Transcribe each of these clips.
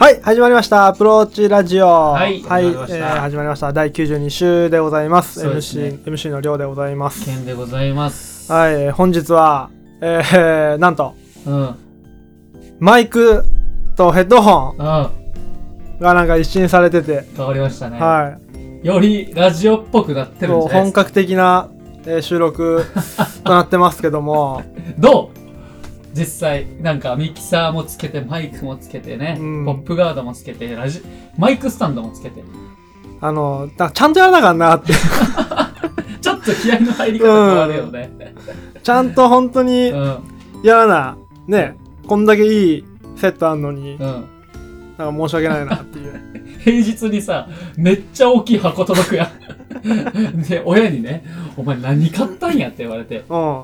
はい、始まりました。アプローチラジオ。はいはい、始まりましたえー始まりました。第92週でございます。MC、MC のりょうでございます。ケンでございます。はい、えー本日は、えー、なんと、うん。マイクとヘッドホンあがなんか一新されてて、変わりましたね。はい、よりラジオっぽくなってるんもうじゃないですか。本格的な、えー収録となってますけども、どう？実際、なんかミキサーもつけて、マイクもつけてね、うんポップガードもつけて、ラジ、マイクスタンドもつけて、あの、だちゃんとやらなあかんなって、ちょっと気合の入り方変わるよね。ちゃんと本当にうん。やらな、ね、こんだけいいセットあんのに、うん。なんか申し訳ないなっていう。平日にさ、めっちゃ大きい箱届くやん。で、親にね、お前何買ったんやって言われて、うん。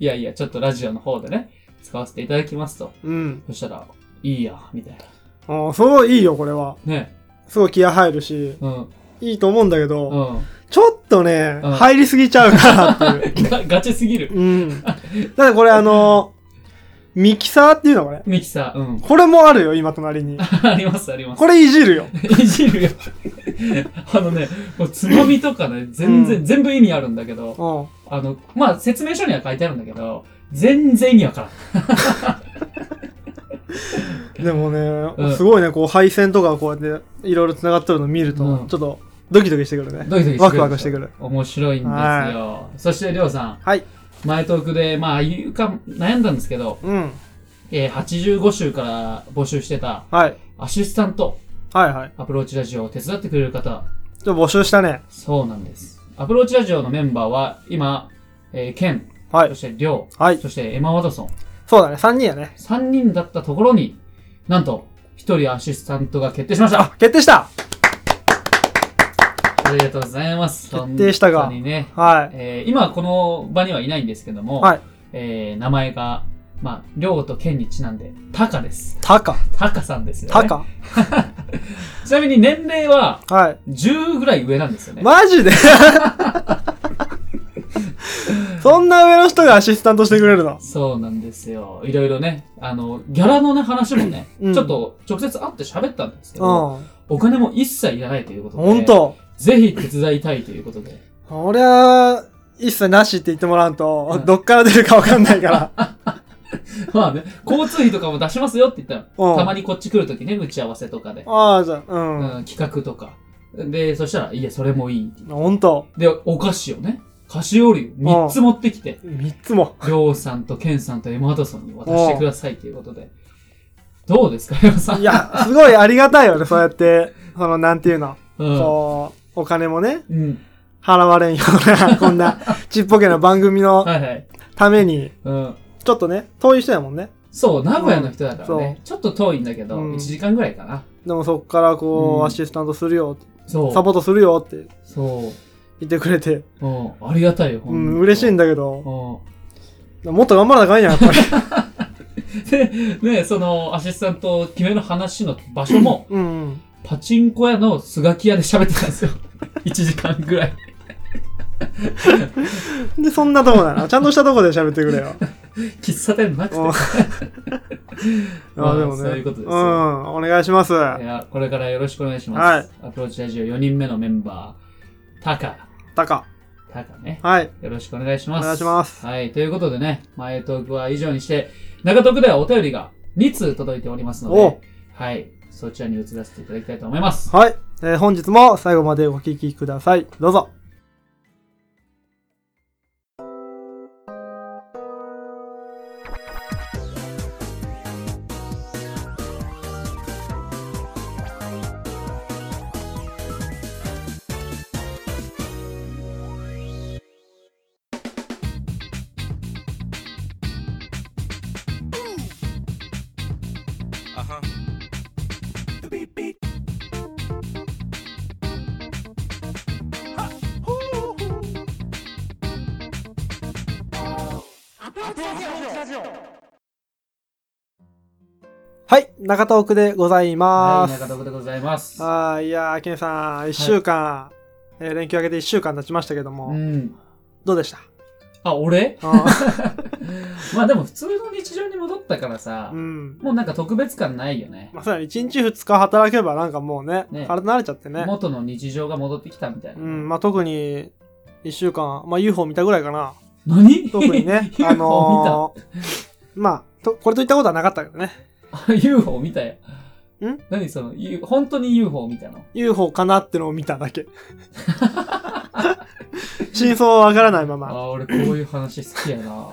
いやいや、ちょっとラジオの方でね、使わせていただきますと。うん。そしたら、いいや、みたいな。うん、すごいいいよ、これは。ね。すごい気合入るし、うん。いいと思うんだけど、うん。ちょっとね、うん入りすぎちゃうかなっていう。が ガチすぎる。うん。だからこれあの、ミキサーっていうのこれ。ミキサー、うん。これもあるよ、今隣に。あります、あります。これいじるよ。いじるよ。あのね、もうつまみとかね、全然、うん全部意味あるんだけど、うん。あの、まあ、説明書には書いてあるんだけど、全然意味わからん。でもね、うんすごいね、こう配線とかこうやっていろいろ繋がってるの見ると、うんちょっとドキドキしてくるね。ドキドキしてくる。ワクワクしてくる。面白いんですよ。そして、りょうさん、はい。前トークで、まあ、言うか、悩んだんですけど、うん。えー、85週から募集してた、はい。アシスタント、はいはい。アプローチラジオを手伝ってくれる方、ちょっと募集したね。そうなんです。アプローチラジオのメンバーは、今、えー、ケン、はい。そしてりょう、はい。そしてエマ・ワトソン、そうだね、3人やね。3人だったところに、なんと、1人アシスタントが決定しましたあ、決定したありがとうございます。決定したが本当にね、はい。えー、今この場にはいないんですけども、はい。えー、名前が、まあ、りょうとケンにちなんで、タカです。タカ。タカさんですよ、ね。タカ ちなみに年齢ははい。10ぐらい上なんですよね。マジで？そんな上の人がアシスタントしてくれるの？そうなんですよ。いろいろね、あの、ギャラのね、話もね、うんちょっと直接会って喋ったんですけうど、ん。お金も一切いらないということで、ほんと。ぜひ手伝いたいということで、俺は、一切なしって言ってもらうと、うんどっから出るかわかんないから。まあね、交通費とかも出しますよって言ったら、うんたまにこっち来るときね、打ち合わせとかで、ああ、じゃあ、う。うんん、企画とか。で、そしたら、いや、それもいいって言っほんと。て。で、お菓子をね、菓子折りを3つ持ってきて、三つも。りょうさんとケンさんとエマートソンに渡してくださいということで。どうですか、りょうさん？いや、すごいありがたいよね、そうやって、その、なんていうの。うん。こう、お金もね、うん。払われんような、こんな、ちっぽけな番組のはいはい。ために、うん。ちょっとね、遠い人やもんね。そう、名古屋の人だからうんね。ちょっと遠いんだけど、うん1時間ぐらいかな。でもそっからこう、うんアシスタントするよ、そう。サポートするよってそ言ってくれて、う。うん。ありがたいよ、ほうん嬉しいんだけど、うん。もっと頑張らなあかんやん、やっぱり。で、ね、その、アシスタント決めの話の場所も、うんうん。パチンコ屋のスガキ屋で喋ってたんですよ。1時間ぐらい。で、そんなとこなの。ちゃんとしたとこで喋ってくれよ。喫茶店なくて。うんまああでもね。そういうことですようん、お願いします。いや、これからよろしくお願いします。はいアプローチラジオ4人目のメンバー、タカ。タカ。タカね。はい。よろしくお願いします。お願いしますはい。ということでね、前トークは以上にして、中トークではお便りが2通届いておりますのおで、はい。そちらに移らせていただきたいと思います。はい。えー本日も最後までお聞きください。どうぞ。はい。中トークでございはい、ます。中トークでございます。あーいやー、ケンさん、一週間、えー連休明けて一週間経ちましたけども、うん。どうでした？あ、俺？まあでも普通の日常に戻ったからさ、うん。もうなんか特別感ないよね。まあ、そうだね。1日2日働けばなんかもうね、ね体慣れちゃってね。元の日常が戻ってきたみたいな。うん。まあ、特に、1週間、まあ、UFO 見たぐらいかな。何？特にね あのー、まあ、と、これといったことはなかったけどね。?UFO 見たよ。ん？何その、U- 本当に UFO 見たの？UFO かなってのを見ただけ。真相はわからないまま。ああ、俺こういう話好きやな。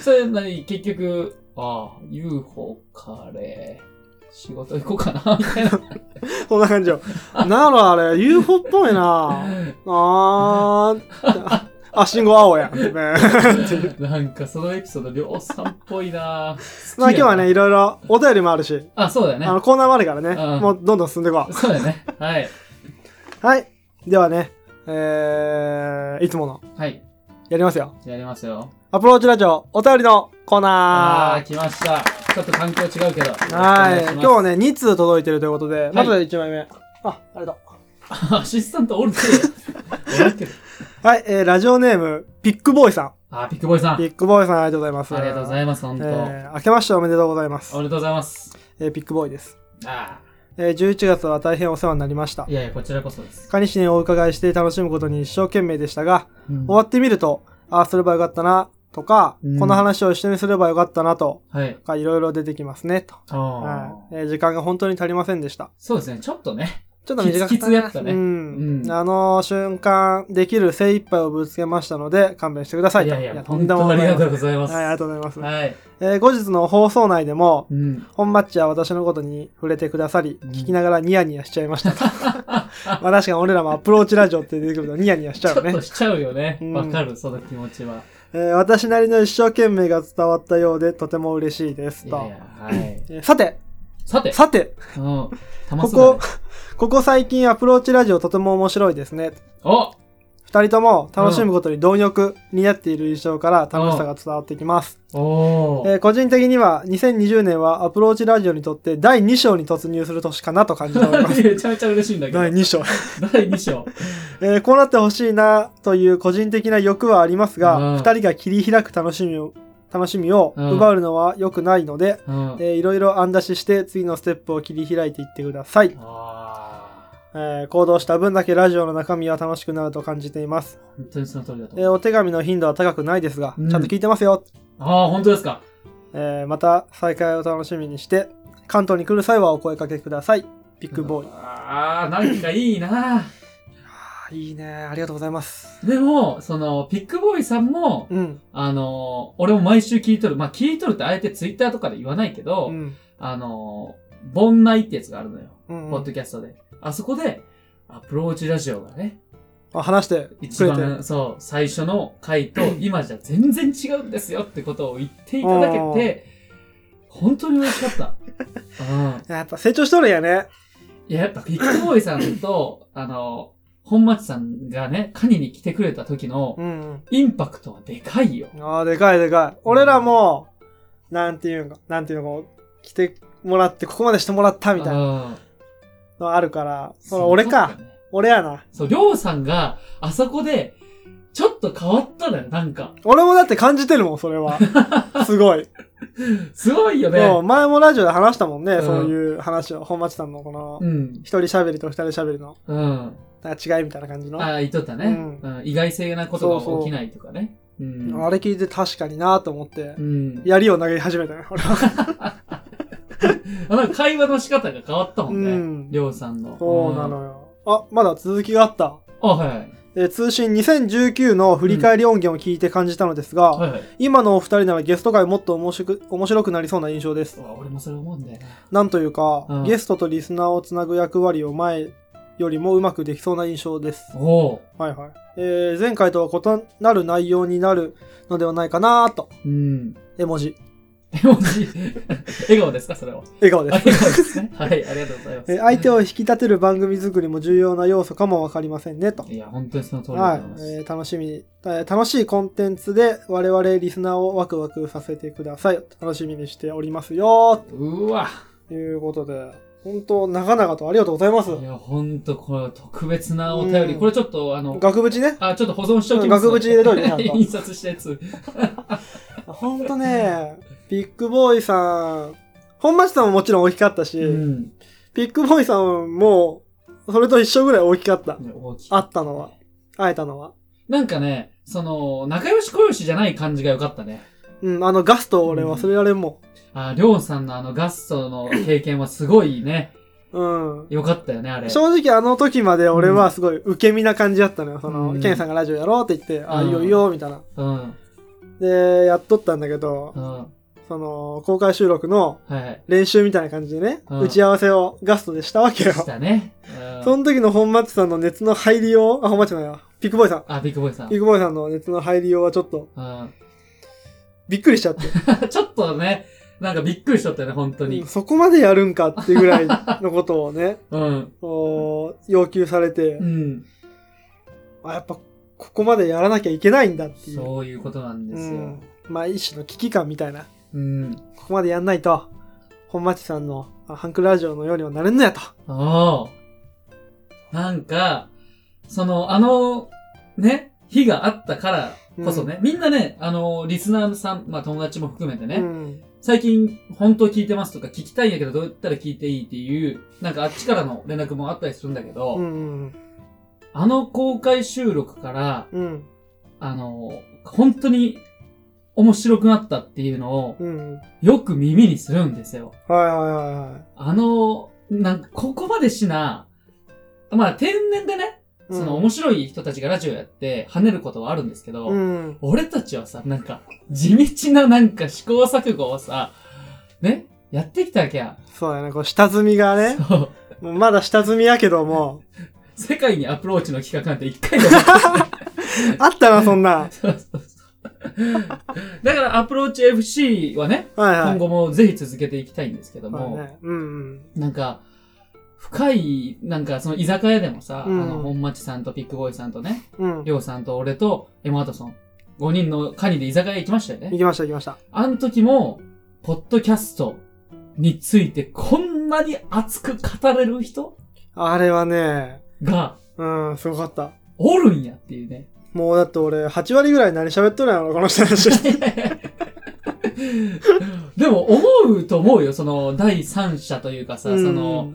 それ何結局、ああ、UFO カレー。仕事行こうかなみたいな。そんな感じよ。なんだろうあれ、UFO っぽいなあー。あ、信号青やん。ね なんかそのエピソード、りょうさんっぽいなまあ今日はね、いろいろお便りもあるし、あ、そうだよねあ。のコーナーもあるからね、うんもうどんどん進んでいこそうだよね。はい。う。はい。ではね、えー、いつもの、はい。やりますよ。やりますよ。アプローチラジオ、お便りのコーあナあー、来ました。ちょっと環境違うけど。ー。はい。今日はね。ね、2通届いてるということで、まず1枚目。あ、ありがとアシスタントおるて。はい、えー、ラジオネーム、ピックボーイさん。あー、ピックボーイさん。あピックボーイさんありがとうございます。りがとうございます、本当。えー、明けましておめでとうございますお。めでとうございます。えー、ピックボーイです。あえー、11月は大変お世話になりましたあ。い。やいや、こちらこそです。カニシにお伺いして楽しむことに一生懸命でしたが、うん終わってみると、ああすればよかったな、とか、うんこの話を一緒にすればよかったな、とはい。か、いろいろ出てきますね、と。あはあ。いえー時間が本当に足りませんでした。そうですね、ちょっとね。ちょっと短かった、きつきつやったねうん。うんあの瞬間、できる精一杯をぶつけましたので、勘弁してくださいと。いやいや、とんでもございませんがとうございます。はい、ありがとうございます。はい。えー後日の放送内でも、うん。本マッチは私のことに触れてくださり、うん聞きながらニヤニヤしちゃいましたと。まあ確かに俺らもアプローチラジオって出てくるとニヤニヤしちゃうよね ちょっと。しちゃうよねう。んわかる、その気持ちは。えー私なりの一生懸命が伝わったようでとても嬉しいですと。いやいや、はい。えーさて、さて、さて、うん。ここ、ここ最近アプローチラジオとても面白いですね。お二人とも楽しむことに貪欲になっている印象から楽しさが伝わってきます。おー。えー個人的には2020年はアプローチラジオにとって第2章に突入する年かなと感じております。めちゃめちゃ嬉しいんだけど。第2章。第2章。えーこうなってほしいなという個人的な欲はありますが、うん二人が切り開く楽しみを、楽しみをうん奪うのは良くないので、うん。えーいろいろ案出しして次のステップを切り開いていってください。あえー行動した分だけラジオの中身は楽しくなると感じています。ー本当にその通りだとえーお手紙の頻度は高くないですが、うんちゃんと聞いてますよ。ああ、本当ですか。えーまた再会を楽しみにして、関東に来る際はお声かけください。ビッグボーイ。ああ、なんかいいな。いいね。ありがとうございます。でも、その、ピックボーイさんも、うん。あの、俺も毎週聞いとる。まあ、聞いとるってあえてツイッターとかで言わないけど、うん。あの、盆内ってやつがあるのよ。うんポッドキャストで。あそこで、アプローチラジオがね、あ話して一。番、そう、最初の回と 今じゃ全然違うんですよってことを言っていただけて、本当に嬉しかった。うん。やっぱ成長しとるんやね。いや、やっぱピックボーイさんと、あの、本町さんがね、カニに来てくれた時のうん。インパクトはでかいよ。ああ、でかいでかい。俺らも、なんていうんか、なんていうのこう、来てもらって、ここまでしてもらったみたいなうんのあるから、その俺か。。俺やな。そう、りょうさんが、あそこで、ちょっと変わったのよ、なんか。俺もだって感じてるもん、それは。すごい。すごいよそうね。前もラジオで話したもんね、うんそういう話を。本町さんのこの、うん。一人喋りと二人喋りの、うん。なんか違いみたいな感じの。あああ、言っとったね、うんうん意外性なことが起きないとかね。うん。れ聞いて確かになと思ってう、ん。槍を投げ始めたね、俺は。あなんか会話の仕方が変わったもんね。うんりょうさんの。そうなのよ。あ、まだ続きがあった。うん。あ、はいはい。えー通信2019の振り返り音源を聞いて感じたのですが、はいはい。今のお二人ならゲスト会もっと面白く面白くなりそうな印象です。俺もそれ思うんだよな。なんというか、うんゲストとリスナーをつなぐ役割を前よりもうまくできそうな印象です。はいはい。えー前回とは異なる内容になるのではないかなと。ー。うん。絵文字。絵文字。笑顔ですかそれは。笑顔です。あ笑顔ですね。はい、ありがとうございます。えー相手を引き立てる番組作りも重要な要素かもわかりませんねと。いや、本当にその通りでごはいざいま、す。えー楽しみに、えー楽しいコンテンツで我々リスナーをワクワクさせてください。楽しみにしておりますよ。うわ。ということで、本当長々とありがとうございます。いや、ほんと、これ特別なお便り。うんこれちょっと、あの、額縁ね。あ、ちょっと保存しておきます。額縁入れといて 印刷したやつ。ほんとね、ビッグボーイさん、本町さんももちろん大きかったし、うん。ビッグボーイさんも、それと一緒ぐらい大きかった。ね大きい会ったのは。会えたのは。なんかね、その、仲良し小良しじゃない感じが良かったね。うん、あのガスト俺忘れられんもあ、りょうさんのあのガストの経験はすごいね、ん。うん。良かったよね、あれ。正直あの時まで俺はすごい受け身な感じだったのよ。その、うんケンさんがラジオやろうって言って、あ、うんいいよいいよ、みたいな。うん。で、やっとったんだけどう、ん。その、公開収録のはい。練習みたいな感じでね、うん打ち合わせをガストでしたわけよ。したね。うんその時の本町さんの熱の入りよう、あ、本町じゃないわ。ピックボーイさん。あ、ビッグボーイさん。ピックボーイさんの熱の入りようはちょっとうん。びっくりしちゃって。ちょっとね、なんかびっくりしとったよね、本当に。そこまでやるんかっていうぐらいのことをね、うん。こう要求されてう、ん。あ、やっぱここまでやらなきゃいけないんだっていう。そういうことなんですようん。まあ一種の危機感みたいな。うん。ここまでやんないと、本町さんのあハンクラジオのようにはなれんのやと。おなんか、その、あの、ね、日があったからこそね、みんなね、あの、リスナーさん、まあ友達も含めてね、うん。最近本当聞いてますとか聞きたいんやけどどうやったら聞いていいっていう、なんかあっちからの連絡もあったりするんだけど、うん。あの公開収録から、うん。あの、本当に面白くなったっていうのをうん。よく耳にするんですよ。はいはいはいはい。あの、なんかここまでしな、まあ天然でね、その面白い人たちがラジオやって跳ねることはあるんですけど、うん。俺たちはさ、なんか地道ななんか試行錯誤をさ、ね、やってきたわけや。そうだね、こう下積みがね、そう。もうまだ下積みやけども、世界にアプローチの企画なんて一回でもな あったな、そんな。い そうそうそう。だからアプローチ FC はね、はいはい。今後もぜひ続けていきたいんですけども、まあね、うんうん。なんか、深い、なんかその居酒屋でもさ、うんあの、本町さんとピックボーイさんとね、うん。りょうさんと俺とエマートソン、5人のカニで居酒屋行きましたよね。行きました行きました。あの時も、ポッドキャストについてこんなに熱く語れる人あれはね、がうん、すごかった。おるんやっていうね。もうだって俺、8割ぐらい何喋っとるんやろ、この人たち。でも思うと思うよ、その第三者というかさ、うんその、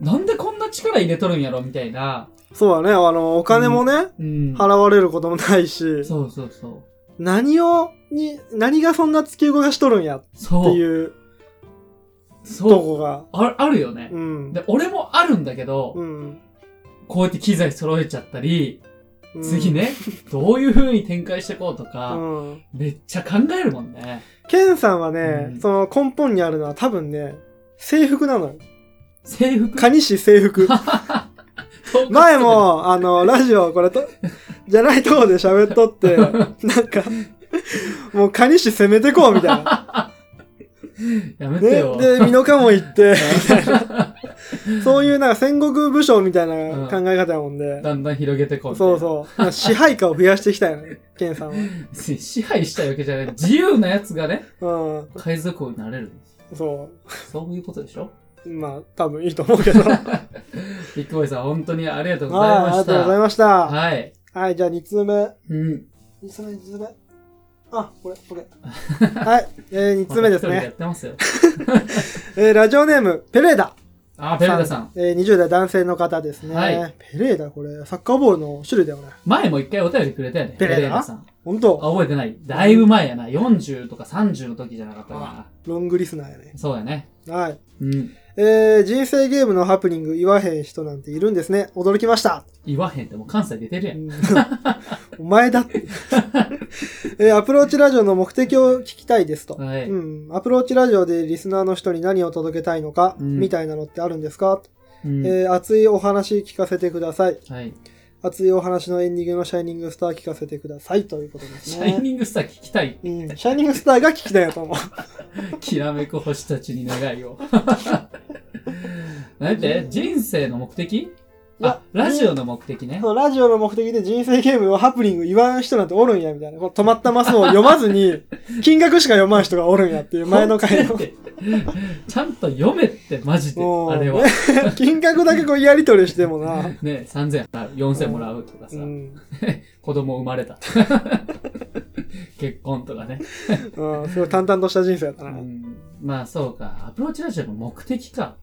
なんでこんな力入れとるんやろみたいな。そうだね、あの、お金もね、うん。払われることもないし、そうそうそう。何を、に、何がそんな突き動かしとるんやってそう。いうとそう。こが。ああるよねう。ん。で、俺もあるんだけど、うん。こうやって機材揃えちゃったり、うん次。ね、どういう風に展開していこうとうか、ん。めっちゃ考えるもんね。ケンさんはね、うんその根本にあるのは多分ね、制服なのよ。制服？蟹市制服。前、も、あの、ラジオ、これと、じゃないとこで喋っとって、なんか、もう蟹市攻めてこうみたいな。やめてね、よ。で、美濃加茂行って、そういうなんか戦国武将みたいな考え方やもんで、だんだん広げてこう。そうそう。支配下を増やしていきたいのね、ケンさんは。う。支配したいわけじゃない。自由なやつがね、うん。海賊王になれる。そそういうことでしょ？う。まあ、多分いいと思うけど。はい、ビッグボーイさん、本当にありがとうございあました。りがとうございました。はい。はい、じゃあ2通目。うん。2通目、2通目。あ、これ、これ。はい、えー、2通目ですねやっ。てますよ。えー、ラジオネーム、ペレーダ。あ、ペルダさん。えー、20代男性の方ですね。はいペレーダ、これ、サッカーボールの種類だよね。前も一回お便りくれたよね。ペレーダさん。ほんとあ、覚えてない。だいぶ前やな。40とか30の時じゃなかったかな。ロングリスナーやね。そうやね。はい。うん。えー、人生ゲームのハプニング言わへん人なんているんですね。驚きました。言わへんってもう関西出てるやん。うん お前だって。えーアプローチラジオの目的を聞きたいですと。はい。うん。アプローチラジオでリスナーの人に何を届けたいのか、うんみたいなのってあるんですか、うんえー熱いお話聞かせてください。はい。熱いお話のエンディングのシャイニングスター聞かせてくださいということですシね。ャイニングスター聞きたい。うん。シャイニングスターが聞きたいやと思う。きらめく星たちに願いを。なんて人生の目的？やあ、ラジオの目的ね。そうラジオの目的で人生ゲームをハプニング言わん人なんておるんや、みたいな。この止まったマスを読まずに、金額しか読まん人がおるんやっていう前の回のちゃんと読めって、マジで。あれは。金額だけこうやり取りしてもな。ね、3000もらう、4000もらうとかさ、うん。子供生まれた。結婚とかね。うん、すごい淡々とした人生だったな。うん、まあそうか。アプローチラジオの目的か。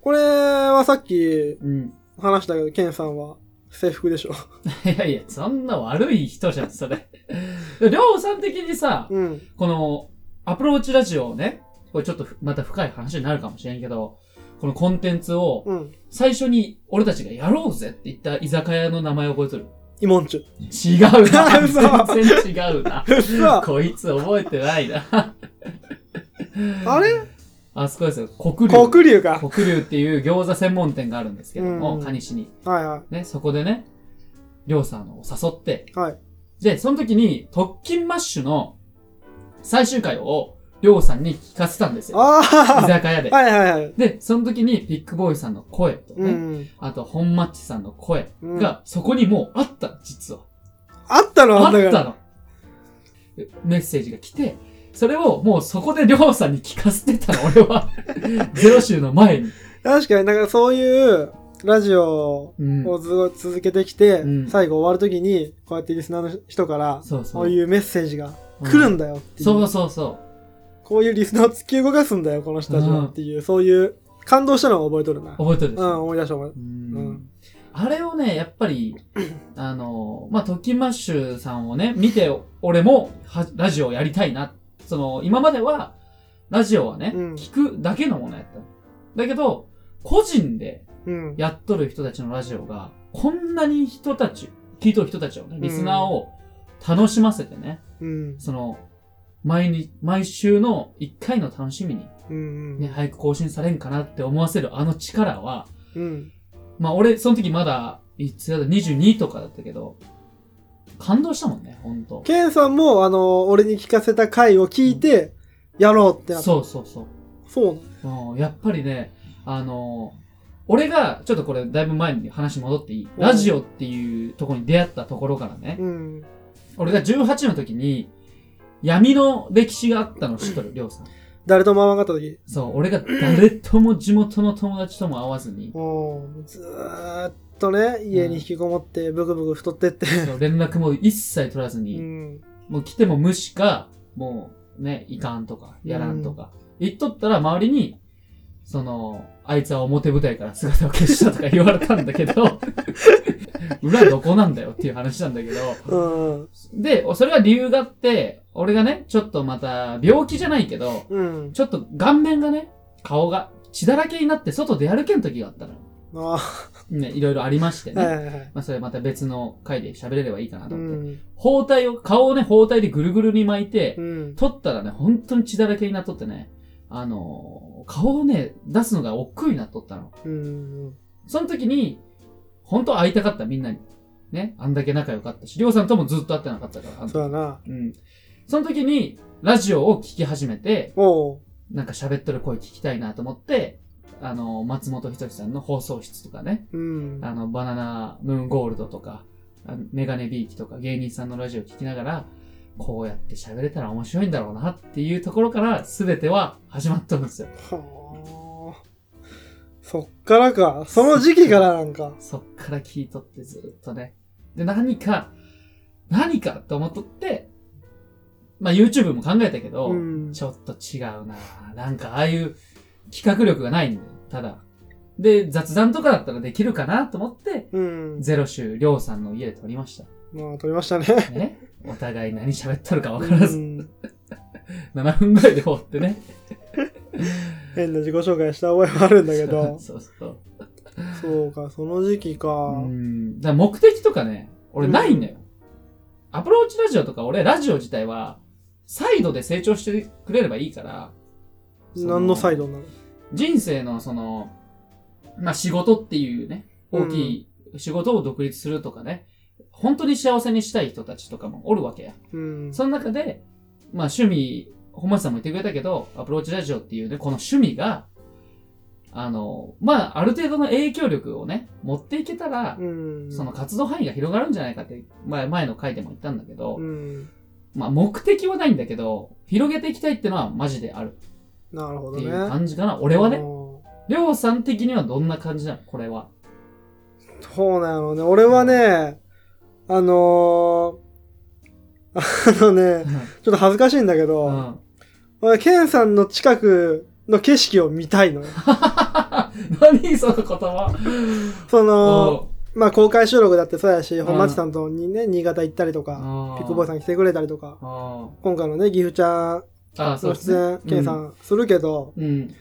これはさっきうん。話したけど、ケンさんは制服でしょ？いやいや、そんな悪い人じゃん、それ。りょうさん的にさ、うん。この、アプローチラジオをね、これちょっとふまた深い話になるかもしれんけど、このコンテンツを、うん。最初に俺たちがやろうぜって言った居酒屋の名前覚えとるイモンチュ。違うな。嘘全然違うな。嘘こいつ覚えてないな。あれ？あそこですよ。黒龍。黒龍か。黒龍っていう餃子専門店があるんですけども、うん蟹市に。はいはね、そこでね、りょうさんを誘って、い。はい。で、その時に、特勤マッシュの最終回を、りょうさんに聞かせたんですよ。居あ酒屋であ。はいはいはい。で、その時に、ピックボーイさんの声とね、うん。あと、本マッチさんの声うんが、そこにもうあったの、実は。あったの？あっ。たの。メッセージが来て、それをもうそこでりょうさんに聞かせてたの、俺は。ゼロ週の前に。確かになんかそういうラジオうん。をずっと続けてきて、うん最後終わるときに、こうやってリスナーの人から、そうそう。いうメッセージが来るんだよっていう。そうそうそこういうリスナーを突き動かすんだよ、この人たちはっていう、そういう感動したのを覚えとるな。う。覚えてるでしょうん、思い出した思い出しうんうんあれをね、やっぱり、あの、まあ、トッキンマッシュさんをね、見て、俺もは、ラジオをやりたいな。その、今までは、ラジオはね、うん聞くだけのものやった。だけど、個人でた。うん。やっとる人たちのラジオが、こんなに人たち、聞いとる人たちをね、リスナーを楽しませてね、うん。その、毎日、毎週の一回の楽しみに、うん。ね、早く更新されんかなって思わせるあの力は、うん。まあ俺、その時まだ、いつやだ、22とかだったけど、感動したもんね、ほんと。ケンさんも、あの、俺に聞かせた回を聞いて、やろうってなった。そうそうそう。そう。うん、やっぱりね、あの俺が、ちょっとこれだいぶ前に話戻っていい？うんラジオっていうところに出会ったところからね、うん。俺が18の時に、闇の歴史があったの知っとる、りょうさん。誰とも会わなかった時。そう、俺が誰とも地元の友達とも会わずに、もう、ずーっとね、家に引きこもって、ブクブク太ってって。そう連絡も一切取らずうに、ん。もう来ても無視か、もうね、いかんとか、やらんとか。言っとったら周りに、その、あいつは表舞台から姿を消したとか言われたんだけど、裏どこなんだよっていう話なんだけど、うん。で、それは理由があって、俺がね、ちょっとまた、病気じゃないけど、うん。ちょっと顔面がね、顔が血だらけになって外出歩けん時があったのね、いろいろありましてあ、はいね。はいはい。まあそれまた別の回で喋れればいいかなとう思って。ん。包帯を、顔をね、包帯でぐるぐるに巻いて、うん。取ったらね、本当に血だらけになっとってね、あのー顔をね、出すのが億劫になっとったの。うん。その時に、本当会いたかったみんなに。ね、あんだけ仲良かったし、りょうさんともずっと会ってなかったから。あのそうだな。うん。その時に、ラジオを聞き始めて、おう。なんか喋ってる声聞きたいなと思って、あの、松本人志さんの放送室とかね、うん。あの、バナナムーンゴールドとか、あメガネビーキとか芸人さんのラジオ聞きながら、こうやって喋れたら面白いんだろうなっていうところから全ては始まったんですよ。はあ。そっからか。その時期からなんか。そっから聞いとってずっとね。で、何か、何かと思っとって、まあ YouTube も考えたけど、うん。ちょっと違うななんかああいう企画力がないんだよ。ただ。で、雑談とかだったらできるかなと思って、うん。ゼロ週、りょうさんの家で撮りました。まあ、撮りましたね。ね。お互い何喋っとるか分からず、うん 7分ぐらいで終わってね。変な自己紹介した覚えもあるんだけど。そうそう。そうか、その時期か。うん。だから目的とかね、俺ないんだよ。アプローチラジオとか俺、ラジオ自体は、サイドで成長してくれればいいから、そ何のサイドなの人生のその、まあ仕事っていうね、大きい仕事を独立するとかね、本当に幸せにしたい人たちとかもおるわけや。うん。その中で、まあ趣味、本町さんも言ってくれたけど、アプローチラジオっていうね、この趣味が、あの、まあある程度の影響力をね、持っていけたら、うん。その活動範囲が広がるんじゃないかって、前前の回でも言ったんだけど、うん。まあ目的はないんだけど、広げていきたいっていうのはマジであるっていうなるほどね。感じかな。俺はね、うんりょうさん的にはどんな感じなの？これは。そうなのね。俺はね、あのーあのね、うんちょっと恥ずかしいんだけうど、ん。俺、ケンさんの近くの景色を見たいのよ。何その言葉？その、おまあ公開収録だってそうやし、ん。本町さんとにね、新潟行ったりとか、あピックボーイさん来てくれたりとか、あ今回のね、岐阜ちゃんの出演、ケンさんするけど、うん。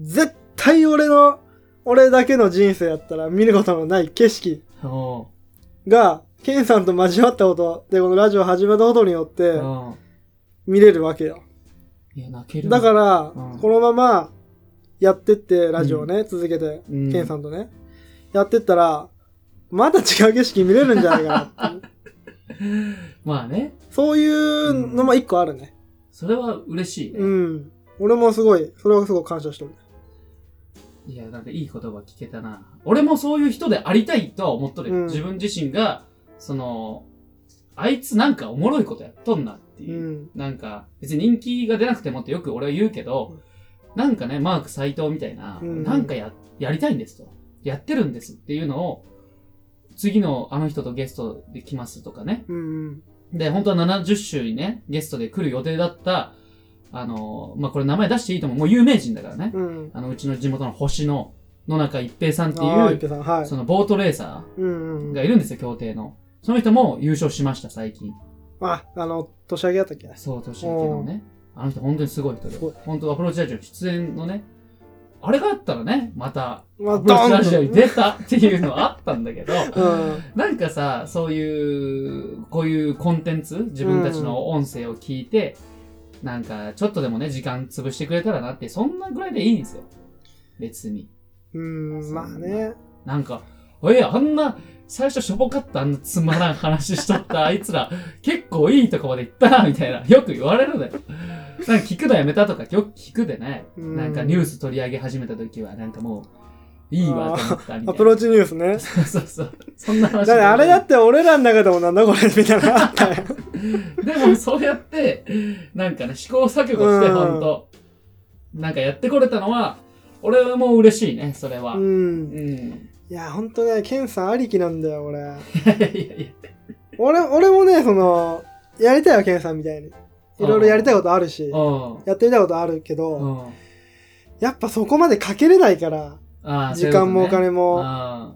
絶対俺の、俺だけの人生やったら見ることのない景色おが、ケンさんと交わったことで、このラジオ始めたことによってうん。見れるわけよ。だから、うん。このままやってって、ラジオをね、続けて、うん。ケンさんとね、やってったら、また違う景色見れるんじゃないかなって。まあね。そういうのも一個あるね。それは嬉しいね。うん。俺もすごい、それはすごい感謝してる。いや、なんかいい言葉聞けたな。俺もそういう人でありたいとは思っとるよ、うん自分自身が、その、あいつなんかおもろいことやっとんなってういう。ん。なんか、別に人気が出なくてもってよく俺は言うけど、なんかね、マーク斎藤みたいな、うんなんかや、やりたいんですと。やってるんですっていうのを、次のあの人とゲストで来ますとかね。うん。で、本当は70週にね、ゲストで来る予定だった、あの、まあ、これ名前出していいと思う。もう有名人だからね。うん。あの、うちの地元の星の野中一平さんっていう、はい。そのボートレーサーがいるんですよ、協定の。その人も優勝しました、最近。あ、あの、年明けやったっけ？そう、年明けのね。あの人本当にすごい人で。本当アプローチラジオ出演のね、あれがあったらね、また、まあ、アプローチラジオに出たっていうのはあったんだけど、うん。なんかさ、そういう、こういうコンテンツ、自分たちの音声を聞いて、なんか、ちょっとでもね、時間潰してくれたらなって、そんなぐらいでいいんですよ。別に。うん、まあね。なんか、え、あんな、最初しょぼかったあんなつまらん話しとったあいつら、結構いいとこまで行ったな、みたいな。よく言われるのよ。なんか聞くのやめたとかよく聞くでね。うんなんかニュース取り上げ始めた時は、なんかもう、いいわと思ったみたいな。アプローチニュースね。そ うそうそう。そんな話。だってあれだって俺らの中でもなんだこれみたいなのあったよ。でもそうやって、なんかね、試行錯誤して、うんほんと。なんかやってこれたのは、俺も嬉しいね、それは。ううん。ん。いや、ほんとね、ケンさんありきなんだよ、俺。いやいやいや。俺、俺もね、その、やりたいよ、ケンさんみたいに。いろいろやりたいことあるし、うん。やってみたいことあるけうど、ん。やっぱそこまでかけれないから、時間もお金。も、あ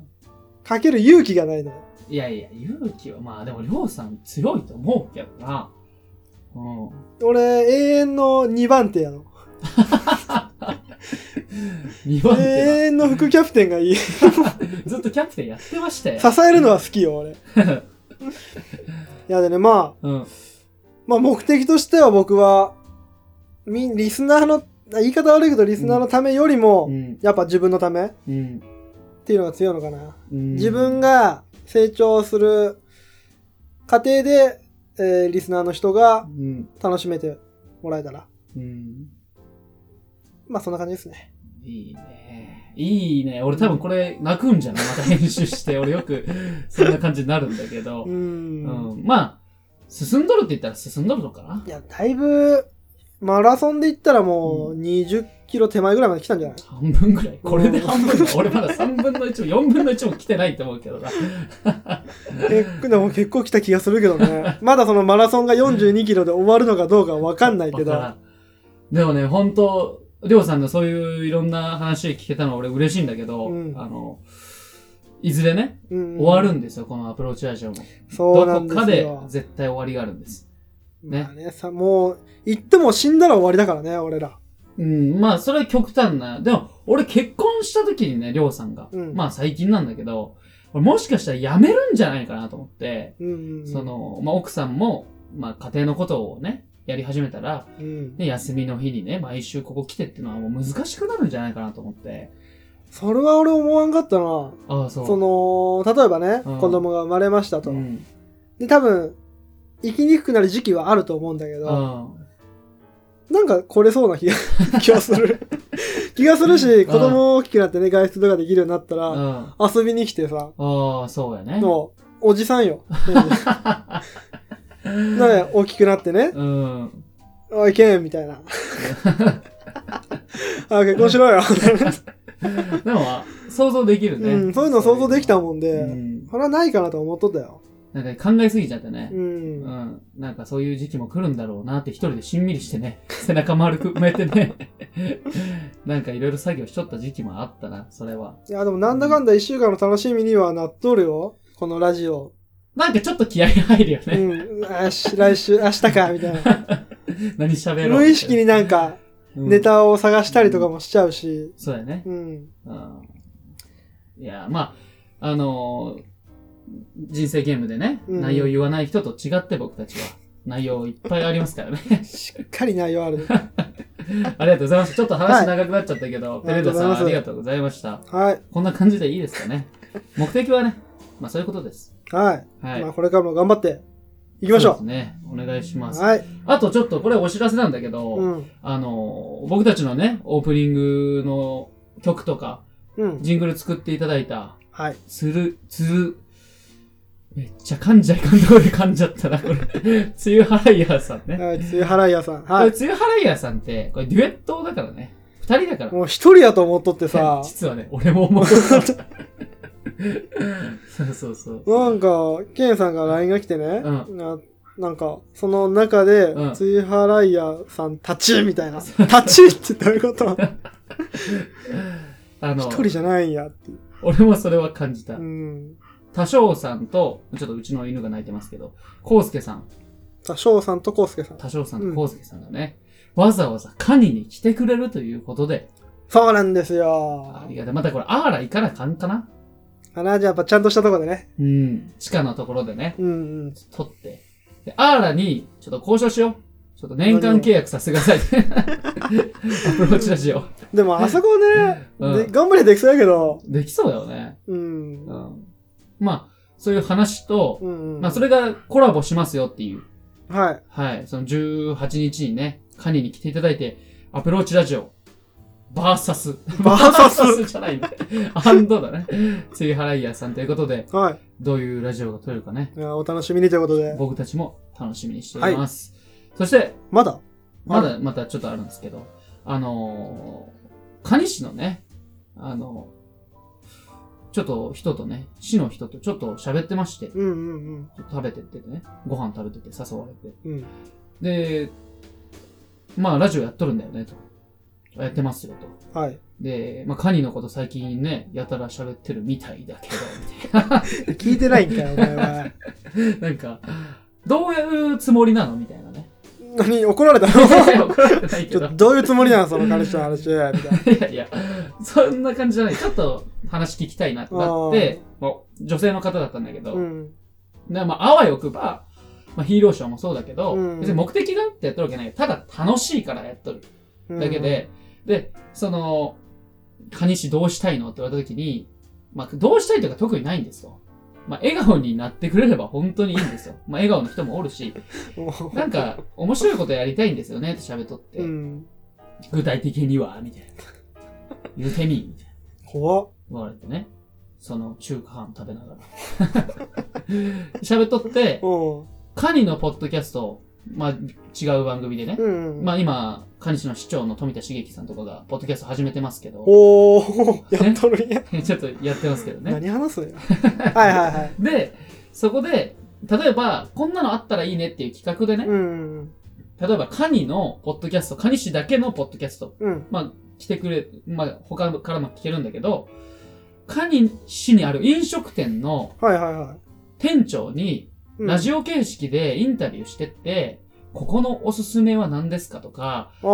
かける勇気がないのよ。いやいや、勇気は、まあでも、りょうさん強いと思うけどな。うん。俺、永遠の2番手やの。2番手永遠の副キャプテンがいい。ずっとキャプテンやってましたよ。えるのは好きよ、俺。いやでね、まあ、うん。まあ目的としては僕は、み、リスナーの、言い方悪いけどリスナーのためよりも、うん。やっぱ自分のためっうん。ていうのが強いのかな。うん自分が成長する過程で、えーリスナーの人がうん。楽しめてもらえたら。うん。まあそんな感じですね。いいね。いいね。俺多分これ泣くんじゃない？また編集して。俺よくそんな感じになるんだけどう。。うんん。まあ、進んどるって言ったら進んどるのかな？いや、だいぶ、マラソンで言ったらもう20キロ手前ぐらいまで来たんじゃない？半分ぐらい。これで半分だ。俺まだ3分の1も4分の1も来てないと思うけどな。結構、でも結構来た気がするけどね。まだそのマラソンが42キロで終わるのかどうかわかんないけど。わからんでもね、本当りょうさんのそういういろんな話聞けたのは俺嬉しいんだけど、うんあの、いずれね、うん終わるんですよ、このアプローチラジオも。そうなんどこかで。絶対終わりがあるんです。ねまあね、さ、もう、言っても死んだら終わりだからね、俺ら。うん、まあ、それは極端な。でも、俺結婚した時にね、りょうさんが。うんまあ、最近なんだけど、俺もしかしたら辞めるんじゃないかなと思って、うんうんうん。そ、の、まあ、奥さんも、まあ、家庭のことをね、やり始めたら、うん。ね、休みの日にね、毎週ここ来てっていうのはもう難しくなるんじゃないかなと思って。それは俺思わんかったな。ああ、そう。その、例えばね、うん子供が生まれましたと。うん。で、多分、生きにくくなる時期はあると思うんだけど、うん。なんか来れそうな気が 気がする。気がするし、子供大きくなってね、外出とかできるようになったら、うん。遊びに来てさ、ああ、そうやね。もう、おじさんよ。ね大きくなってね、うん。おい、けんみたいな。あ、結婚しろよ。でも、想像できるね。うん、そういうの想像できたもんで、うん。それはないかなと思っとったよ。なんか考えすぎちゃってねう。。うんん。なんかそういう時期も来るんだろうなって一人でしんみりしてね、背中丸く埋めてね、なんかいろいろ作業しとった時期もあったな、それは。いや、でもなんだかんだ一週間の楽しみにはなっとるよ。このラジオ。なんかちょっと気合が入るようね。ん。よし、来週、明日か、みたいな。何喋ろう。無意識になんか、うんネタを探したりとかもしちゃうし。そうやね。うん。うんいや、まあ、あのー人生ゲームでね、うん内容言わない人と違って僕たちは、内容いっぱいありますからね。しっかり内容あるね。ありがとうございます。ちょっと話長くなっちゃったけど、いペレーダさんあありがりがとうございました。はい。こんな感じでいいですかね。目的はね、まあそういうことです。はい。はい。まあ、これからも頑張っていきましょそうですね。お願いしう。ます。はい。あとちょっとこれお知らせなんだけど、うん。あの、僕たちのね、オープニングの曲とか、うん。ジングル作っていただいた、はい。つる、つる、めっちゃ噛んじゃいかんところで噛んじゃったな、これ。つゆはらいやさんね。はい。つゆはらいやさん。これ、はい。つゆはらいやさんって、これデュエットだからね。二人だから。もう一人やと思っとってさ、実はね、俺も思う。そうそうそう。なんか、ケンさんが LINE が来てね、うななんか、その中でう、んつゆはらいやさん立ちみたいな。立ちってどういうこと？あの一、人じゃないんやっていう。俺もそれは感じたう。ん。多少さんと、ちょっとうちの犬が鳴いてますけど、コウスケさん、さ、翔さんとコウスケさん。多少さんうんとコウスケさんがね、わざわざカニに来てくれるということで、そうなんですあよ。りがたい。またこれ、あーら行かなあかんかな？あら、じゃあやっぱちゃんとしたとこでね。うん。地下のところでね、うんうん。取って。で、アーラに、ちょっと交渉しよう。ちょっと年間契約させてください。アプローチラジオ。でもあそこね、うんで頑張れできそうやけど、できそうだよね。うん。うん。まあ、そういう話と、うんうん。まあ、それがコラボしますよっていう。はい。はい。その18日にね、カニに来ていただいて、アプローチラジオ、バーサス。バーサス？じゃないんだ。アンドだね。ついはらいやさんということで、はい。どういうラジオが撮れるかね、いやお楽しみにということで。僕たちも楽しみにしております。そして、まだ？まだ、またちょっとあるんですけど、あのー、蟹市のね、あのちょっと人とね、市の人とちょっと喋ってまして、うんうんちょっと食べてってね、ご飯食べてて誘われて。うん。うん。で、まあ、ラジオやっとるんだよね、と。やってますよ、と。はい。で、まあ、カニのこと最近ね、やたら喋ってるみたいだけど、みたいな。聞いてないんかよ、お前は。なんか、どういうつもりなのみたいなね。何怒られたの？怒られてないけど。どういうつもりなの？その彼氏の話。みたいな。いやいや、そんな感じじゃない。ちょっと話聞きたいなってなって、女性の方だったんだけど、うん。でまあ、あわよくば、まあ、ヒーローショーもそうだけど、うん別に目的があってやっとるわけない。ただ楽しいからやっとるうんだけ。で、で、その、カニ氏どうしたいのって言われた時に、まあ、どうしたいとか特にないんですよ。まあ、笑顔になってくれれば本当にいいんですよ。まあ、笑顔の人もおるし、もなんか、面白いことやりたいんですよねって喋っとって、う、うん。具体的には、みたいな。言うてみ、みたいな。怖っ。言われてね。その中華飯食べながら。喋っとって、うん。カニのポッドキャスト、まあ違う番組でね。うん。まあ今、カニ市の市長の富田茂樹さんとかが、ポッドキャスト始めてますけど、おー、やっとるんや。ちょっとやってますけどね。何話すんや。はいはいはい。で、そこで、例えば、こんなのあったらいいねっていう企画でね、うん。例えばカニのポッドキャスト、カニ市だけのポッドキャスト、うん。まあ来てくれ、まあ他からも聞けるんだけど、カニ市にある飲食店のはいはいはい。店長に、うんラジオ形式でインタビューしてって、ここのおすすめは何ですかとか、あ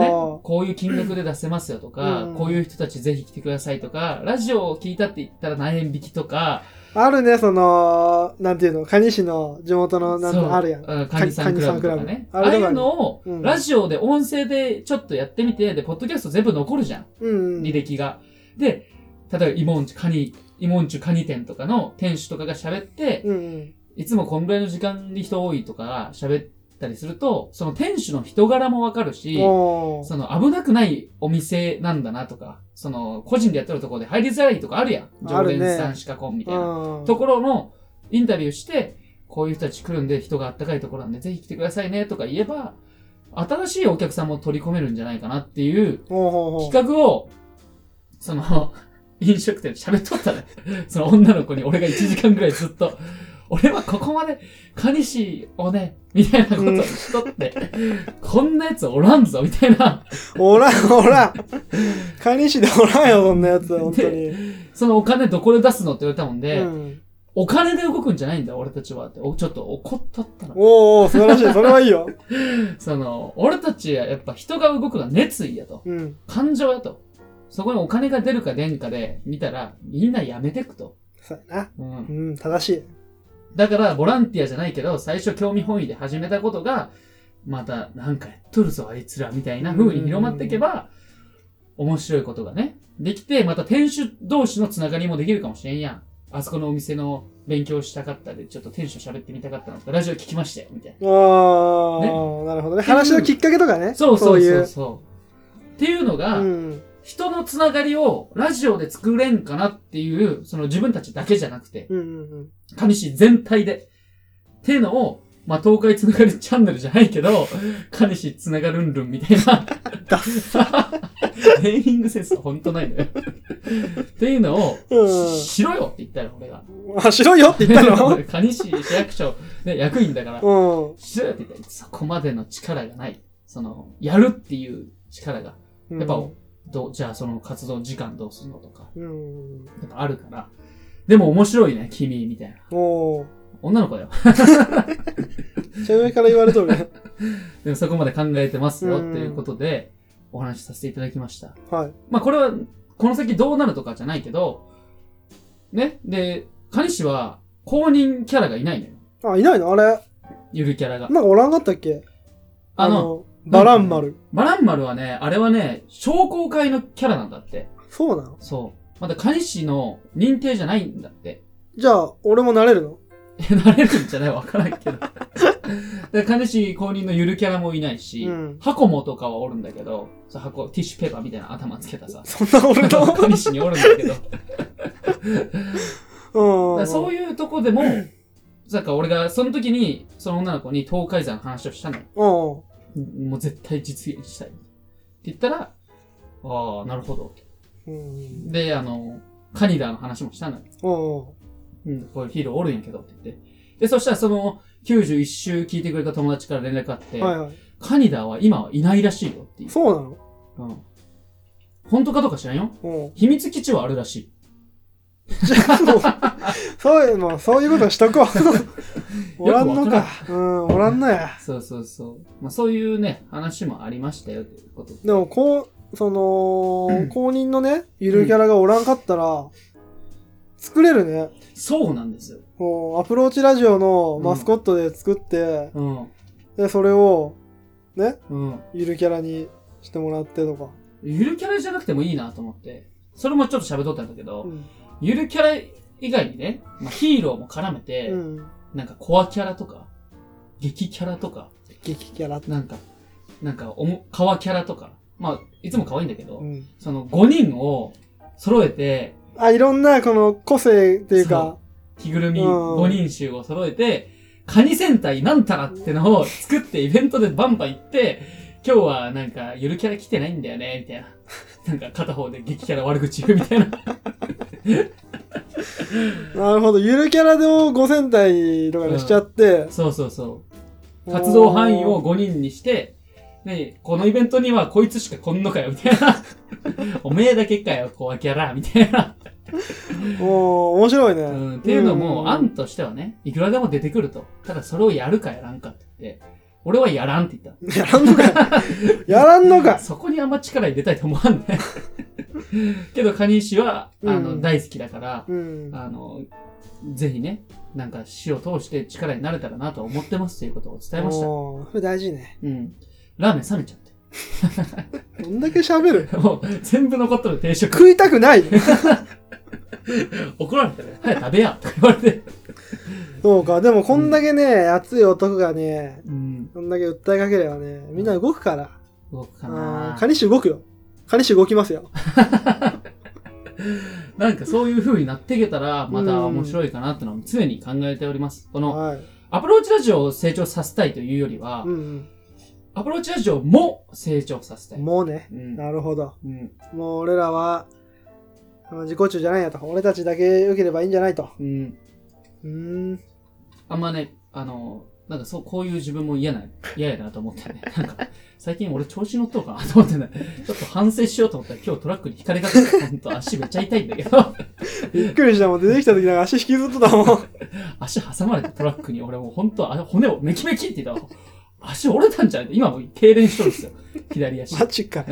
ね、あ。こういう金額で出せますよとか、うんこういう人たちぜひ来てくださいとか、ラジオを聞いたって言ったら何円引きとか、あるね、その、なんていうの、蟹市の地元の、なんあるやん。うんカニさんクラブとかね。ああいうのを、うんラジオで音声でちょっとやってみて、で、ポッドキャスト全部残るじゃん。うん。履歴が。で、例えば、イモンチュ、カニ、イモンチュカニ店とかの店主とかが喋って、うんうん。いつもこんぐらいの時間に人多いとか喋ったりすると、その店主の人柄もわかるし。その危なくないお店なんだなとか、その個人でやってるところで入りづらいとかあるやん。常連さんしか来んみたいな。うんところのインタビューして、こういう人たち来るんで人があったかいところなんでぜひ来てくださいねとか言えば、新しいお客さんも取り込めるんじゃないかなっていう。企画を、その、飲食店で喋っとったね。その女の子に俺が1時間ぐらいずっと、俺はここまで、蟹市をね、みたいなことをしとって、こんなやつおらんぞ、みたいな、おらん、おらん。カニ市でおらんよ、そんなやつ、本当に。そのお金どこで出すのって言われたもんで、うん。お金で動くんじゃないんだ、俺たちはって、おちょっと怒ったったの。おーおー、素晴らしい。それはいいよ。その、俺たちはやっぱ人が動くのは熱意やと。うん。感情やと。そこにお金が出るか出んかで見たら、みんなやめてくと。そうやな。うんう。ん、正しい。だから、ボランティアじゃないけど、最初興味本位で始めたことが、また、なんかやっとるぞ、あいつら、みたいな風に広まっていけば、面白いことがね、できて、また店主同士のつながりもできるかもしれんやん。あそこのお店の勉強したかったで、ちょっと店主喋ってみたかったのと、ラジオ聞きましたよ、みたいな。あー、なるほどね。話のきっかけとかね。そうそうそういそう。っていうのが、うん。人のつながりをラジオで作れんかなっていう、その自分たちだけじゃなくて、うんうん上市全体で。っていうのを、まあ、東海つながりチャンネルじゃないけど、上市つながるんるんみたいな。ダネーミングセンスは本当ないのよ。っていうのを、うんししろよって言ったよ、俺が。うん。あ、しろよって言ったの？上市市役所、ね、役員だから、うん。しろよって言ったら、そこまでの力がない。その、やるっていう力が。やっぱ、どう、じゃあその活動時間どうするのとか、うん。やっぱあるから。でも面白いね、君、みたいな。おー。女の子だよ。ちゃ上から言われとるね。でもそこまで考えてますよ、うんっていうことで、お話しさせていただきました。はい。まあこれは、この先どうなるとかじゃないけど、ね？で、蟹市は公認キャラがいないのよ。あ、いないの？あれ？ゆるキャラが。なんかおらんかったっけ？あの、、バラン丸。バランマルはね、あれはね、商工会のキャラなんだって。そうなの？そう。まだ蟹市の認定じゃないんだって。じゃあ、俺もなれるの？え、なれるんじゃないわからんけど。で、金市公認のゆるキャラもいないし、うん箱もとかはおるんだけど、そう箱、ティッシュペーパーみたいな頭つけたさ、そんな俺の？金市におるんだけど、うん。らそういうとこでも、なんか俺がその時に、その女の子に東海山の話をしたのよ。うん。もう絶対実現したい。って言ったら、ああ、なるほど。うん。で、あの、カニダーの話もしたのよ。うん。うん、こういうヒーローおるんやけどって言って。で、そしたらその91週聞いてくれた友達から連絡あって、はいはい。カニダーは今はいないらしいよっていう。そうなの？うん。本当かどうか知らんよ。うん。秘密基地はあるらしい。う、そういう、もう、そういうことしとこう。おらんのか。うん、おらんのや。そうそうそう。まあそういうね、話もありましたよということで。でも、こう、その、うん公認のね、ゆるキャラがおらんかったら、作れるね。そうなんですよ。もう、アプローチラジオのマスコットで作って、うん。で、それを、ね、うん。ゆるキャラにしてもらってとか。ゆるキャラじゃなくてもいいなと思って。それもちょっと喋っとったんだけど、うん。ゆるキャラ以外にね、まあ、ヒーローも絡めて、うん。なんかコアキャラとか、激キャラとか、激キャラ。なんか、なんかおも、カワキャラとか、まあ、いつも可愛いんだけど、うん。その5人を揃えて、あ、いろんな、この、個性っていうか、着ぐるみうん5人衆を揃えて、カニ戦隊なんたらってのを作ってイベントでバンバン行って、今日はなんかゆるキャラ来てないんだよね、みたいな。なんか片方で激キャラ悪口言うみたいな。なるほど。ゆるキャラでも5戦隊とかにしちゃって、そうそうそう。活動範囲を5人にして、ねこのイベントにはこいつしか来んのかよ、みたいな。おめえだけかよ、コアキャラ、みたいな。おー面白いね。うん、っていうのも、ん案としてはね、いくらでも出てくると。ただそれをやるかやらんかって言って、俺はやらんって言った。やらんのか やらんのかそこにあんま力入れたいと思わんね。けど、カニ石は、あの、うん大好きだから、うん。あの、ぜひね、なんか死を通して力になれたらなと思ってますということを伝えました。おーそれ大事ね。うん。ラーメン冷めちゃって。どんだけ喋る？もう、全部残っとる定食。食いたくない怒られたね。早く食べやとか言われて。そうか。でもこんだけね、熱い男がね、うん。こんだけ訴えかければね、みんな動くから。動くかあなー。カニシ動くよ。カニシ動きますよ。なんかそういう風になっていけたら、また面白いかなってのは常に考えております。この、はい。アプローチラジオを成長させたいというよりは、うんアプローチラジオも成長させたうん。い。もうね。うん。なるほど。うん。もう俺らは、自己中じゃないやと。俺たちだけ良ければいいんじゃないと。うん。うーん。あんまね、あの、なんかそう、こういう自分も嫌な、嫌やなと思ってね。なんか、最近俺調子乗っとうかなと思ってね、ちょっと反省しようと思ったら今日トラックに引かれかけて、ほんと足めっちゃ痛いんだけど、びっくりしたもん。出てきた時なんか足引きずっとたもん。足挟まれてトラックに俺もうほんと、あ骨をメキメキって言ったら、足折れたんじゃない今もう痙攣しとるんですよ。左足。マジか。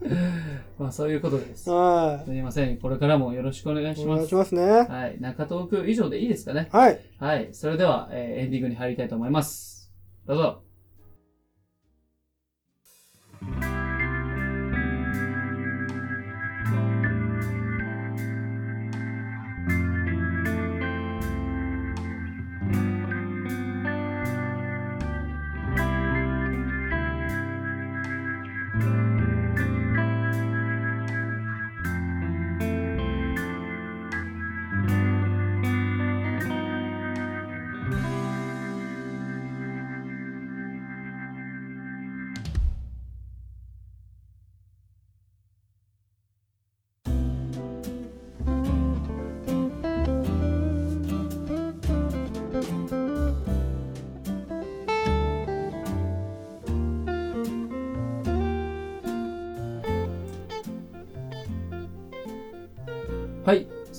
まあそういうことです。はすみません。これからもよろしくお願いい。しますお願いし。ますね。はい。中東区以上でいいですかね。はい。はい。それでは、えーエンディングに入りたいと思います。どうぞ。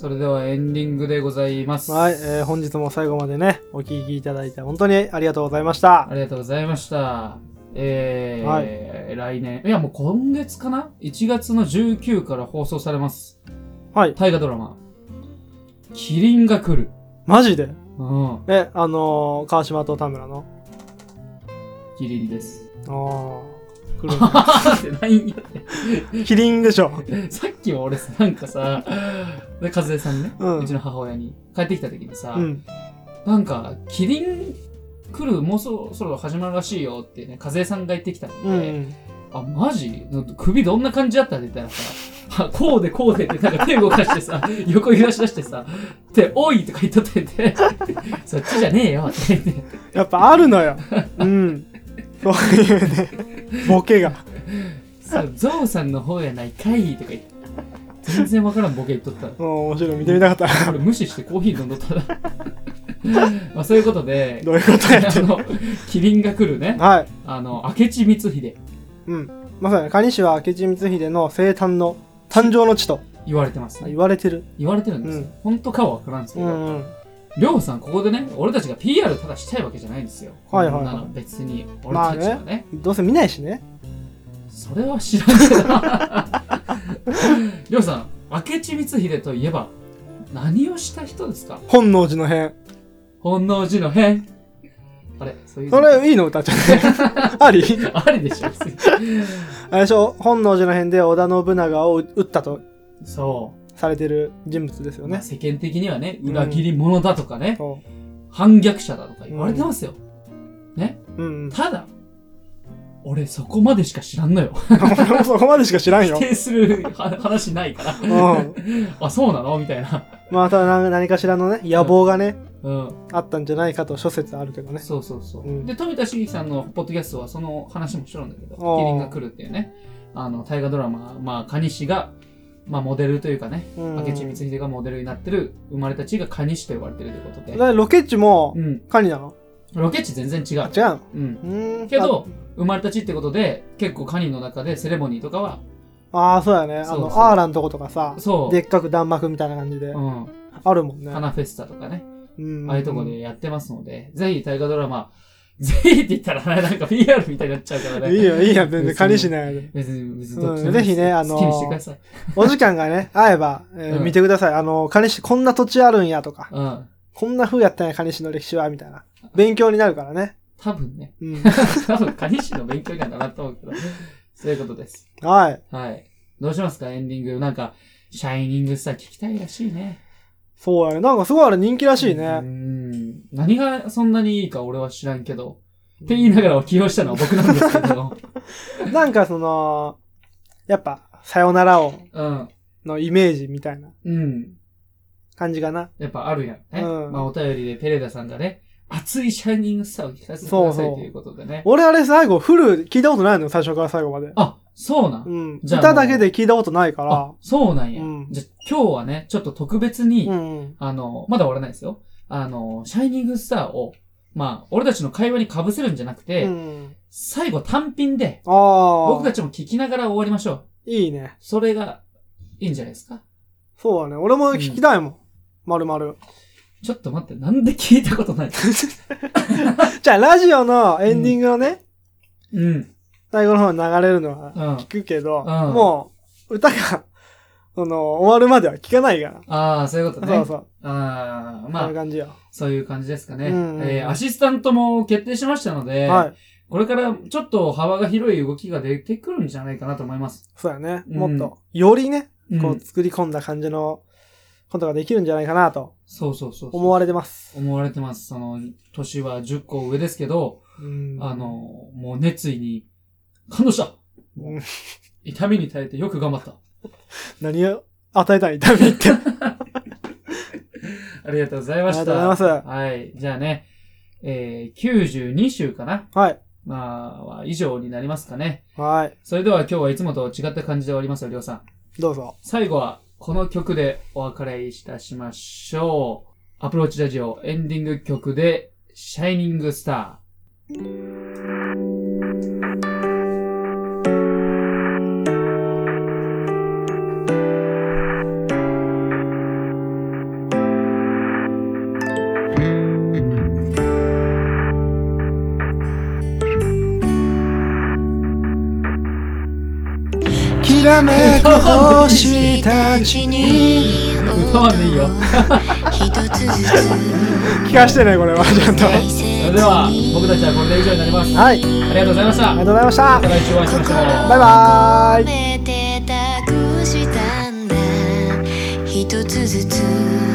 それではエンディングでございます。はい。えー本日も最後までね、お聞きいただいて本当にありがとうございましたあ。りがとうございました。えーは来年、いやもう今月かな ?1 月の19から放送されます。はい。大河ドラマ。キリンが来る。マジで？うん。え、あのー、川島と田村の？キリンです。ああ。来るって何やね キリンでしょ。さっきも俺さ、なんかさ、で、和江さんね、ううんちの母親に帰ってきた時にさ、うん。なんか、キリン来る、もうそろそろ始まるらしいよってね、和江さんが言ってきたんで、うん。あ、マジ？首どんな感じだったって言ったらさ、あ こうでこうでってなんか手動かしてさ、横揺らし出してさ、で、おいとか言っとってて、そっちじゃねえよって言って、やっぱあるのよ。うん。そういうね、ボケが。そう、ゾウさんの方やないかいとか言って、全然わからんボケ言っとったら。もう面白い。見てみたかった。これ無視してコーヒー飲んどったら。まあそういうことで、どういうことやってあの、キリンが来るね、はい。あの、明智光秀うん。まさに、蟹氏は明智光秀の生誕の誕生の地と言われてますね言。われてる。言われてるんですよ。本当かはわからんですけど、うんうん。りょうさん、ここでね、俺たちが PR ただしたいわけじゃないんですよ。はいはいはい別に、俺たちはね、どうせ見ないしね。それは知らんけど。りょうさん、明智光秀といえば、何をした人ですか？本能寺の変。本能寺の変。あれそういう。それいいの歌っちゃって。あり？ありでしょ、あれでしょ？本能寺の変で織田信長を撃ったとそう。されてる人物ですよね。まあ世間的にはね、裏切り者だとかね、そ反逆者だとか言われてますよ。う。うんうん。ただ、俺そこまでしか知らんのよ。俺 もそこまでしか知らんよ。否定するは話ないから。うん。あ、そうなの？みたいな。まあ、ただ何何かしらのね、野望がね、うん。あったんじゃないかと諸説あるけどね。そうそうそう。うんで、富田茂樹さんのポッドキャストはその話もしとるんだけど、キリンが来るっていうね、あの、大河ドラマ、まあ、蟹氏が、まあ、モデルというかね、うん明智光秀がモデルになってる、生まれた地が蟹氏と呼ばれてるということで。でロケッチもうん。カニなの？ロケ地全然違う。違うの？うん。うーん。けど、生まれた地ってことで、結構カニの中でセレモニーとかは、ああー、そうやね。あの、そうそうアーラのとことかさ、そう。でっかく弾幕みたいな感じで、うん。あるもんね。花フェスタとかね、うんああいうとこでやってますので、ぜひ大河ドラマ、ぜひって言ったらね、なんか PR みたいになっちゃうからね。いいよ、いいよ、全然別にカニしないで。別ぜひねあの。お時間がね、合えば、えーうん見てください。あの、カニ市こんな土地あるんやとか、うん。こんな風やったんや、カニ市の歴史は、みたいな。勉強になるからね。多分ね。うん。多分、カニ師の勉強にはならんと思うけど、そういうことです。はい。はい。どうしますか？エンディング。なんか、シャイニングスター聞きたいらしいね。そうやね。なんかすごいあれ人気らしいうね。ん。何がそんなにいいか俺は知らんけど。って言いながら起用したのは僕なんですけど。なんかその、やっぱ、さよならを、うん。のイメージみたいなうん。感じかな。やっぱあるやんね。うんまあお便りでペレダさんがね、熱いシャイニングスターを聞かせてくださそうそういということでね。俺あれ最後、フル聞いたことないのよ、最初から最後まで。あ、そうなん、うん。じゃあ歌だけで聞いたことないからあ。、そうなんや。うんじゃあ今日はね、ちょっと特別に、うん。あの、まだ終わらないですよ。あの、シャイニングスターを、まあ、俺たちの会話に被せるんじゃなくて、うん。最後単品で、ああ。僕たちも聞きながら終わりましょう。いいね。それが、いいんじゃないですか？そうだね。俺も聞きたいもん。まるまる。ちょっと待って、なんで聞いたことない？じゃあ、ラジオのエンディングのね、うん。最後の方に流れるのはうん。聞くけど、んもう、歌が、その、終わるまでは聞かないから。ああ、そういうことね。そうそう。ああ、まあこんな、感じよ。そういう感じですかね。うんうんえーアシスタントも決定しましたので、はい。これからちょっと幅が広い動きが出てくるんじゃないかなと思います。そうやね。うんもっと、よりね、うんこう、作り込んだ感じのことができるんじゃないかなとそうそうそうそう。思われてます。思われてます。その、年は10個上ですけど、うんあの、もう熱意に感動したうん痛みに耐えてよく頑張った。何を与えたい痛みって。あ ありがとうございました。りがとうございます。はい。じゃあね、えー、92週かなはい。まあ、以上になりますかね。はい。それでは今日はいつもと違った感じで終わりますよ、りょうさん。どうぞ。最後は、この曲でお別れいたしましょう。アプローチラジオエンディング曲で、シャイニングスタきらめく星たちにー。歌わんでいいよ。聞かしてね、これは。ちゃんと。はい。それでは、僕たちはこれで以上になります。あありりがとうございました。がとうございましたまた。来週お会いしましょう。バイバーイ。一つずつ